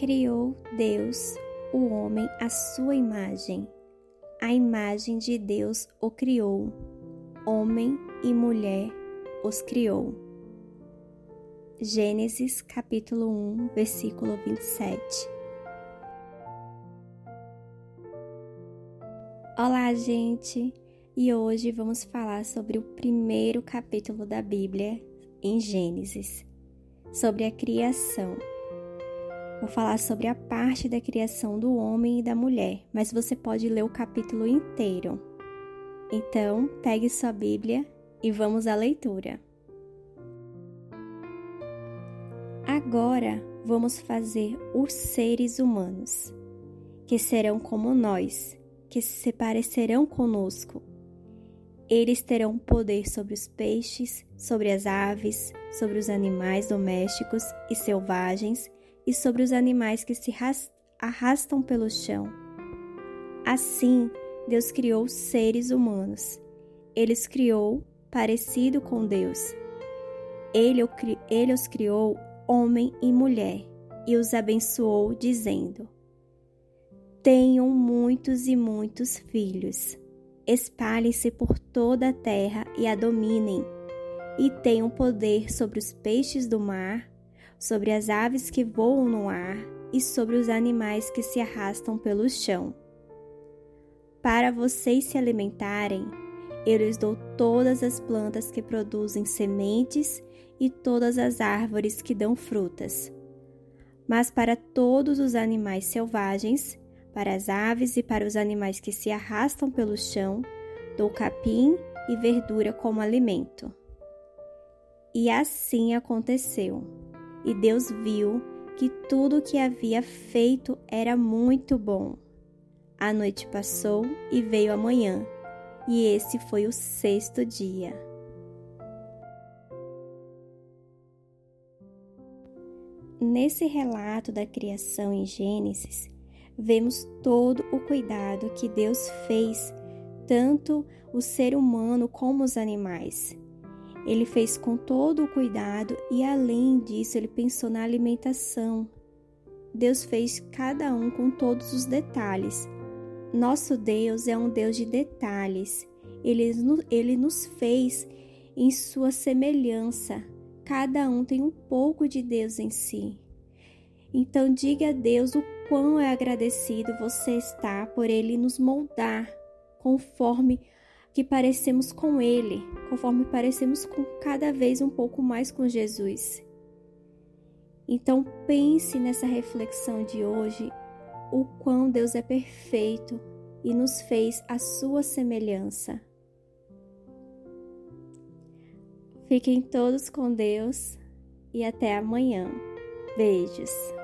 Criou Deus o homem à sua imagem. A imagem de Deus o criou. Homem e mulher os criou. Gênesis capítulo 1, versículo 27. Olá, gente! E hoje vamos falar sobre o primeiro capítulo da Bíblia em Gênesis, sobre a criação. Vou falar sobre a parte da criação do homem e da mulher, mas você pode ler o capítulo inteiro. Então, pegue sua Bíblia e vamos à leitura. Agora vamos fazer os seres humanos, que serão como nós, que se parecerão conosco. Eles terão poder sobre os peixes, sobre as aves, sobre os animais domésticos e selvagens e sobre os animais que se arrastam pelo chão. Assim, Deus criou seres humanos. Ele os criou parecido com Deus. Ele, ele os criou homem e mulher e os abençoou, dizendo: Tenham muitos e muitos filhos. Espalhem-se por toda a terra e a dominem, e tenham poder sobre os peixes do mar, sobre as aves que voam no ar e sobre os animais que se arrastam pelo chão. Para vocês se alimentarem, eu lhes dou todas as plantas que produzem sementes e todas as árvores que dão frutas. Mas para todos os animais selvagens, para as aves e para os animais que se arrastam pelo chão, dou capim e verdura como alimento. E assim aconteceu. E Deus viu que tudo o que havia feito era muito bom. A noite passou e veio a manhã, e esse foi o sexto dia. Nesse relato da criação em Gênesis, vemos todo o cuidado que Deus fez, tanto o ser humano como os animais. Ele fez com todo o cuidado e, além disso, ele pensou na alimentação. Deus fez cada um com todos os detalhes. Nosso Deus é um Deus de detalhes. Ele, ele nos fez em sua semelhança. Cada um tem um pouco de Deus em si. Então, diga a Deus o quão é agradecido você está por Ele nos moldar conforme que parecemos com Ele, conforme parecemos com cada vez um pouco mais com Jesus. Então pense nessa reflexão de hoje, o quão Deus é perfeito e nos fez a sua semelhança. Fiquem todos com Deus e até amanhã. Beijos.